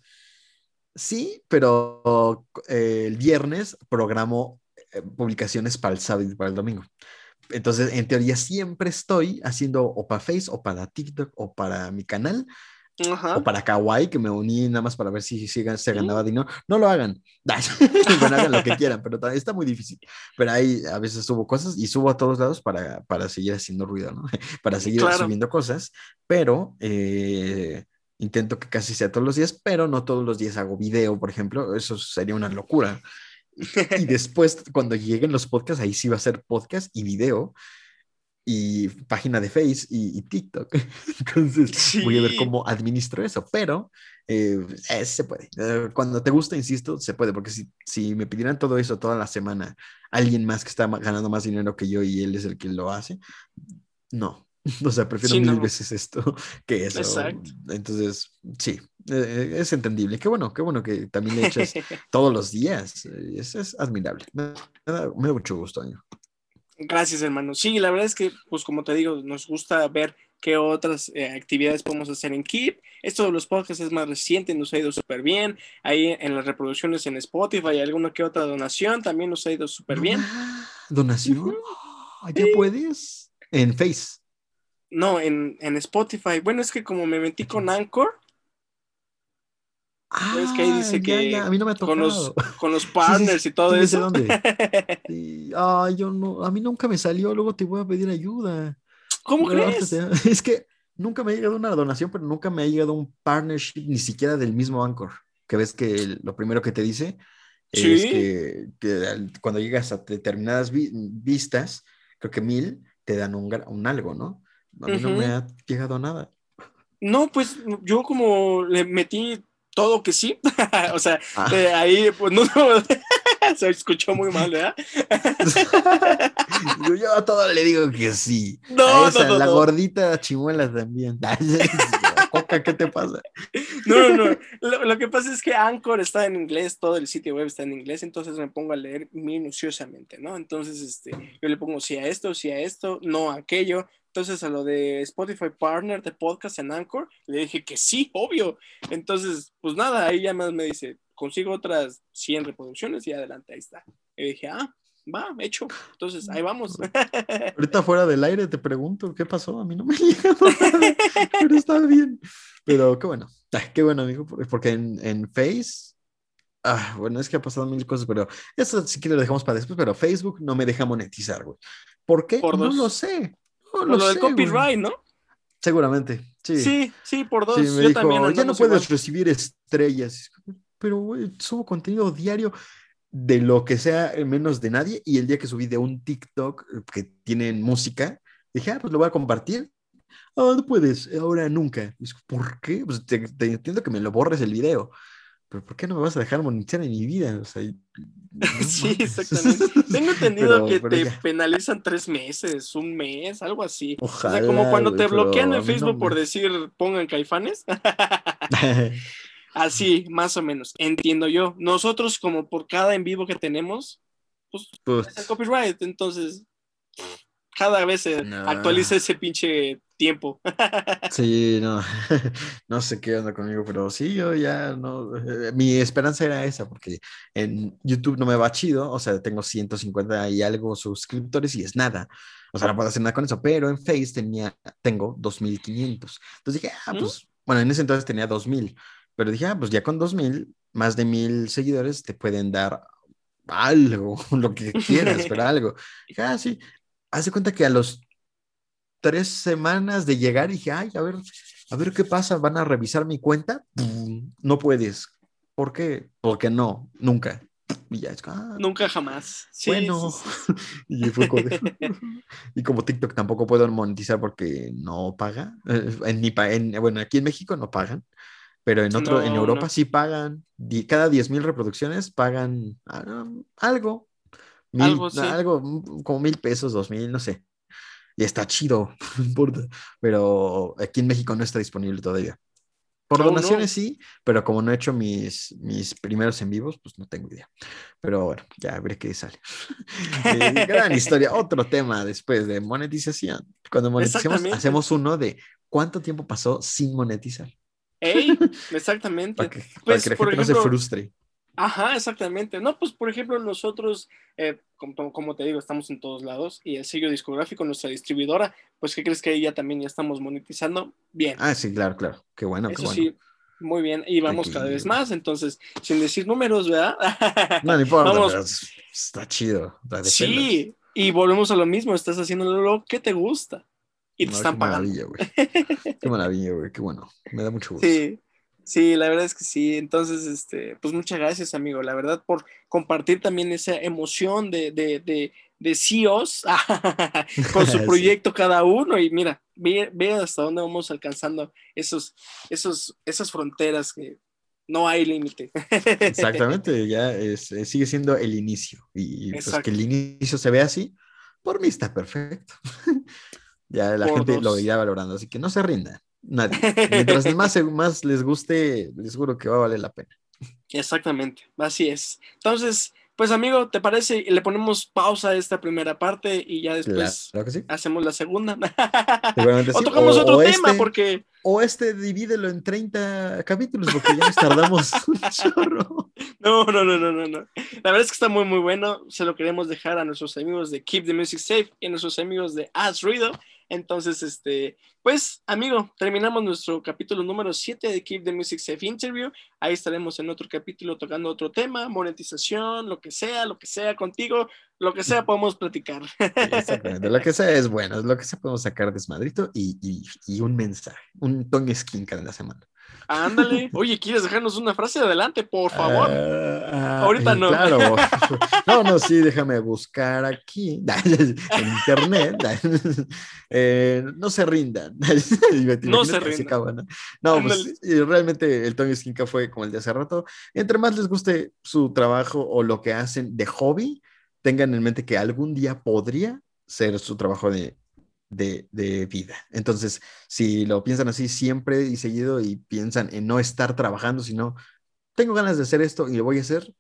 sí, pero eh, el viernes programo eh, publicaciones para el sábado y para el domingo. Entonces, en teoría, siempre estoy haciendo o para Face, o para TikTok, o para mi canal, Ajá. o para Kawaii, que me uní nada más para ver si, si gan- se ganaba dinero. No lo hagan. bueno, hagan lo que quieran, pero está muy difícil. Pero ahí a veces subo cosas y subo a todos lados para, para seguir haciendo ruido, ¿no? Para seguir Claro. subiendo cosas, pero eh, intento que casi sea todos los días, pero no todos los días hago video, por ejemplo. Eso sería una locura. Y después, cuando lleguen los podcasts, ahí sí va a ser podcast y video y página de Face y, y TikTok. Entonces, voy a ver Sí. cómo administro eso, pero eh, eh, se puede. Eh, cuando te gusta, insisto, se puede, porque si, si me pidieran todo eso toda la semana, alguien más que está ganando más dinero que yo y él es el que lo hace, no. O sea, prefiero Sí, mil no. veces esto que eso. Exacto. Entonces, sí, eh, es entendible. Qué bueno, qué bueno que también le echas todos los días. Eh, Eso es admirable. Me, me da, me da mucho gusto, año. Gracias, hermano. Sí, la verdad es que, pues como te digo, nos gusta ver qué otras eh, actividades podemos hacer en Keep. Esto de los podcasts es más reciente, nos ha ido súper bien. Ahí en las reproducciones en Spotify, alguna que otra donación también nos ha ido súper bien. ¿Donación? ¿Ya puedes? En Face. No, en, en Spotify. Bueno, es que como me metí con Anchor, Es que ahí dice Ah, ya, que ya, A mí no me ha tocado. con los, con los partners y todo sí, sé eso. dónde. Sí. Ay, yo no, a mí nunca me salió, luego te voy a pedir ayuda. ¿Cómo Luego crees? ahorita te- Es que nunca me ha llegado una donación, pero nunca me ha llegado un partnership, ni siquiera del mismo Anchor. Que ves que lo primero que te dice es Sí. que, que al- cuando llegas a determinadas vi- vistas, creo que mil, te dan un, un algo, ¿no? A mí no Ujú. me ha llegado nada. No, pues yo como le metí todo que sí, o sea, Ah. eh, ahí pues no, no, se escuchó muy mal, ¿verdad? yo, a todo le digo que sí. No, A no, esa, no, la gordita chimuela también. Coca, ¿qué te pasa? No, no, no. Lo, lo que pasa es que Anchor está en inglés, todo el sitio web está en inglés, entonces me pongo a leer minuciosamente, ¿no? Entonces, este, yo le pongo sí a esto, sí a esto, no a aquello. Entonces, a lo de Spotify Partner de podcast en Anchor, le dije que sí, obvio. Entonces, pues nada, ahí ya más me dice, consigo otras 100 reproducciones y adelante, ahí está. Y dije, ah, va, hecho. Entonces, ahí vamos. Ahorita fuera del aire te pregunto qué pasó. A mí no me llegado nada, pero está bien. Pero qué bueno. Qué bueno, amigo, por- porque en, en Face. Ah, bueno, es que ha pasado mil cosas, pero eso sí que lo dejamos para después. Pero Facebook no me deja monetizar, güey. ¿Por qué? Por no dos. lo sé. No lo lo del sé, güey. copyright, ¿no? Seguramente, sí. Sí, sí, por dos. Sí, me Yo dijo, también ya no puedes igual. recibir estrellas. Pero, güey, subo contenido diario de lo que sea, menos de nadie. Y el día que subí de un TikTok que tienen música, dije, ah, pues lo voy a compartir. Ah, no puedes, ahora nunca. ¿Por qué? Pues te, te entiendo que me lo borres el video. Pero ¿por qué no me vas a dejar monetizar en mi vida? O sea, no Sí, exactamente. Tengo entendido Pero- que pero te ya. penalizan tres meses, un mes, algo así. o sea, Ojalá, como cuando te bloquean en no Facebook por me- decir pongan caifanes. Así, más o menos. Entiendo yo. Nosotros, como por cada en vivo que tenemos, pues Pues, es el copyright. Entonces, cada vez se No. actualiza ese pinche tiempo. Sí, no, no sé qué onda conmigo, pero sí, yo ya no, eh, mi esperanza era esa, porque en YouTube no me va chido, o sea, tengo 150 y algo suscriptores y es nada, o sea, no puedo hacer nada con eso, pero en Face tenía, tengo 2500, entonces dije, ah, ¿Mm? pues, bueno, en ese entonces tenía 2000, pero dije, ah, pues ya con 2000, más de mil seguidores te pueden dar algo, lo que quieras, pero algo. Dije, ah, sí, hace cuenta que a los tres semanas de llegar dije, ay, a ver, a ver qué pasa, van a revisar mi cuenta. No puedes. ¿Por qué? Porque no, nunca. Y ya es, ah, Nunca jamás. Sí, bueno. sí, sí. y fue como de- y como TikTok tampoco puedo monetizar porque no paga. eh, En mi pa- en- bueno, aquí en México no pagan, pero en otro, en No, Europa no. sí pagan. Cada 10 mil reproducciones pagan ah, algo. Mil- Algo, sí. algo, mm, como mil pesos, dos mil, no sé. Y está chido, no importa. Pero aquí en México no está disponible todavía. Por no. donaciones sí, pero como no he hecho mis, mis primeros en vivos, pues no tengo idea. Pero bueno, ya veré qué sale. Eh, gran historia. Otro tema después de monetización. Cuando Exactamente. hacemos uno de cuánto tiempo pasó sin monetizar. Ey, exactamente. Para que, para Pues, que la por gente no se ejemplo, frustre. Ajá, exactamente. No, pues por ejemplo, nosotros, eh, como, como te digo, estamos en todos lados y el sello discográfico, nuestra distribuidora, pues ¿qué crees que ahí ya también ya estamos monetizando? Bien. Ah, sí, claro, claro. Qué bueno, qué Eso bueno. sí, muy bien. Y vamos Aquí- cada vez más, entonces, sin decir números, ¿verdad? No, no importa, Vamos. pero está chido. está de pelas. Sí, y volvemos a lo mismo, estás haciendo lo que te gusta y te No, están qué pagando. maravilla, güey. Qué maravilla, güey. Qué bueno. Me da mucho gusto. Sí, sí, la verdad es que sí. Entonces, este, pues muchas gracias, amigo, la verdad, por compartir también esa emoción de, de, de, de CEOs con su Sí. proyecto cada uno. Y mira, ve, ve hasta dónde vamos alcanzando esos, esos, esas fronteras que no hay límite. Exactamente, ya es, eh, sigue siendo el inicio. Y pues, que el inicio se vea así, por mí está perfecto. ya la Por gente dos. lo irá valorando, así que no se rindan. Nadie. Mientras más, más les guste, les juro que va a valer la pena. Exactamente, así es. Entonces, pues amigo, ¿te parece? Le ponemos pausa a esta primera parte y ya después Claro que sí. hacemos la segunda. Seguramente o sí. tocamos O- otro o tema, este- porque O este divídelo en 30 capítulos, porque ya nos tardamos un chorro. no, no, no, no, no, no. La verdad es que está muy, muy bueno. Se lo queremos dejar a nuestros amigos de Keep the Music Safe y a nuestros amigos de As Ruido. Entonces, este, pues, amigo, terminamos nuestro capítulo número 7 de Keep the Music Safe Interview. Ahí estaremos en otro capítulo tocando otro tema, monetización, lo que sea, lo que sea contigo, lo que sea podemos platicar. Exactamente. Lo que sea es bueno, lo que sea podemos sacar desmadrito y, y, y un mensaje, un Tony Skin cada semana. Ándale. Oye, ¿quieres dejarnos una frase adelante, por favor? Ah, ah, Ahorita eh, no. Claro. No, no, sí, déjame buscar aquí en internet. Eh, no se rindan. No se rindan. acaba, ¿no? Pues realmente el Tony Skinka fue como el de hace rato. Entre más les guste su trabajo o lo que hacen de hobby, tengan en mente que algún día podría ser su trabajo de, de, de vida. Entonces, si lo piensan así siempre y seguido y piensan en no estar trabajando, sino tengo ganas de hacer esto y lo voy a hacer,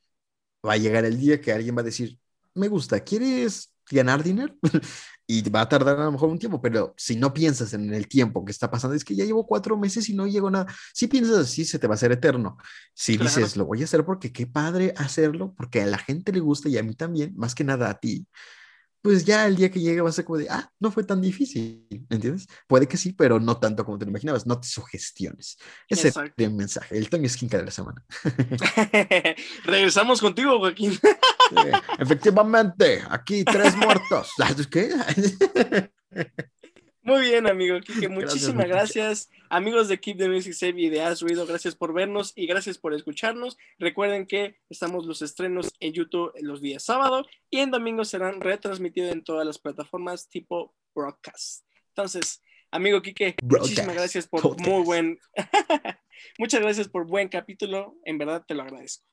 va a llegar el día que alguien va a decir, me gusta, ¿quieres ganar dinero? y va a tardar a lo mejor un tiempo, pero si no piensas en el tiempo que está pasando, es que ya llevo cuatro meses y no llego a nada. Si piensas así, se te va a hacer eterno. Si Claro. dices, lo voy a hacer porque qué padre hacerlo, porque a la gente le gusta y a mí también, más que nada a ti, pues ya el día que llegue va a ser como de, ah, no fue tan difícil, ¿entiendes? Puede que sí, pero no tanto como te lo imaginabas, no te sugestiones. Ese es el mensaje, el Tony Skinka de la semana. Regresamos contigo, Joaquín. Efectivamente, aquí tres muertos. ¿Qué? Muy bien, amigo Kike. Muchísimas gracias. Amigos de Keep the Music Safe y de Has Ruido, gracias por vernos y gracias por escucharnos. Recuerden que estamos los estrenos en YouTube los días sábado y en domingo serán retransmitidos en todas las plataformas tipo broadcast. Entonces, amigo Kike, Broadcast, muchísimas gracias por muy buen. Muchas gracias por buen capítulo. En verdad te lo agradezco.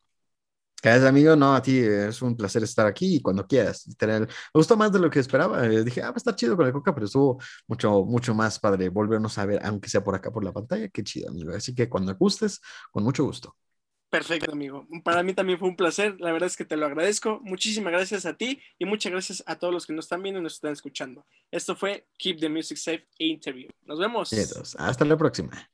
Gracias, amigo. No, a ti eh, es un placer estar aquí y cuando quieras. literal. Me gustó más de lo que esperaba. Eh, Dije, ah, va a estar chido con el coca, pero estuvo mucho, mucho más padre volvernos a ver, aunque sea por acá por la pantalla. Qué chido, amigo. Así que cuando gustes, con mucho gusto. Perfecto, amigo. Para mí también fue un placer. La verdad es que te lo agradezco. Muchísimas gracias a ti y muchas gracias a todos los que nos están viendo y nos están escuchando. Esto fue Keep the Music Safe Interview. Nos vemos. Hasta la próxima.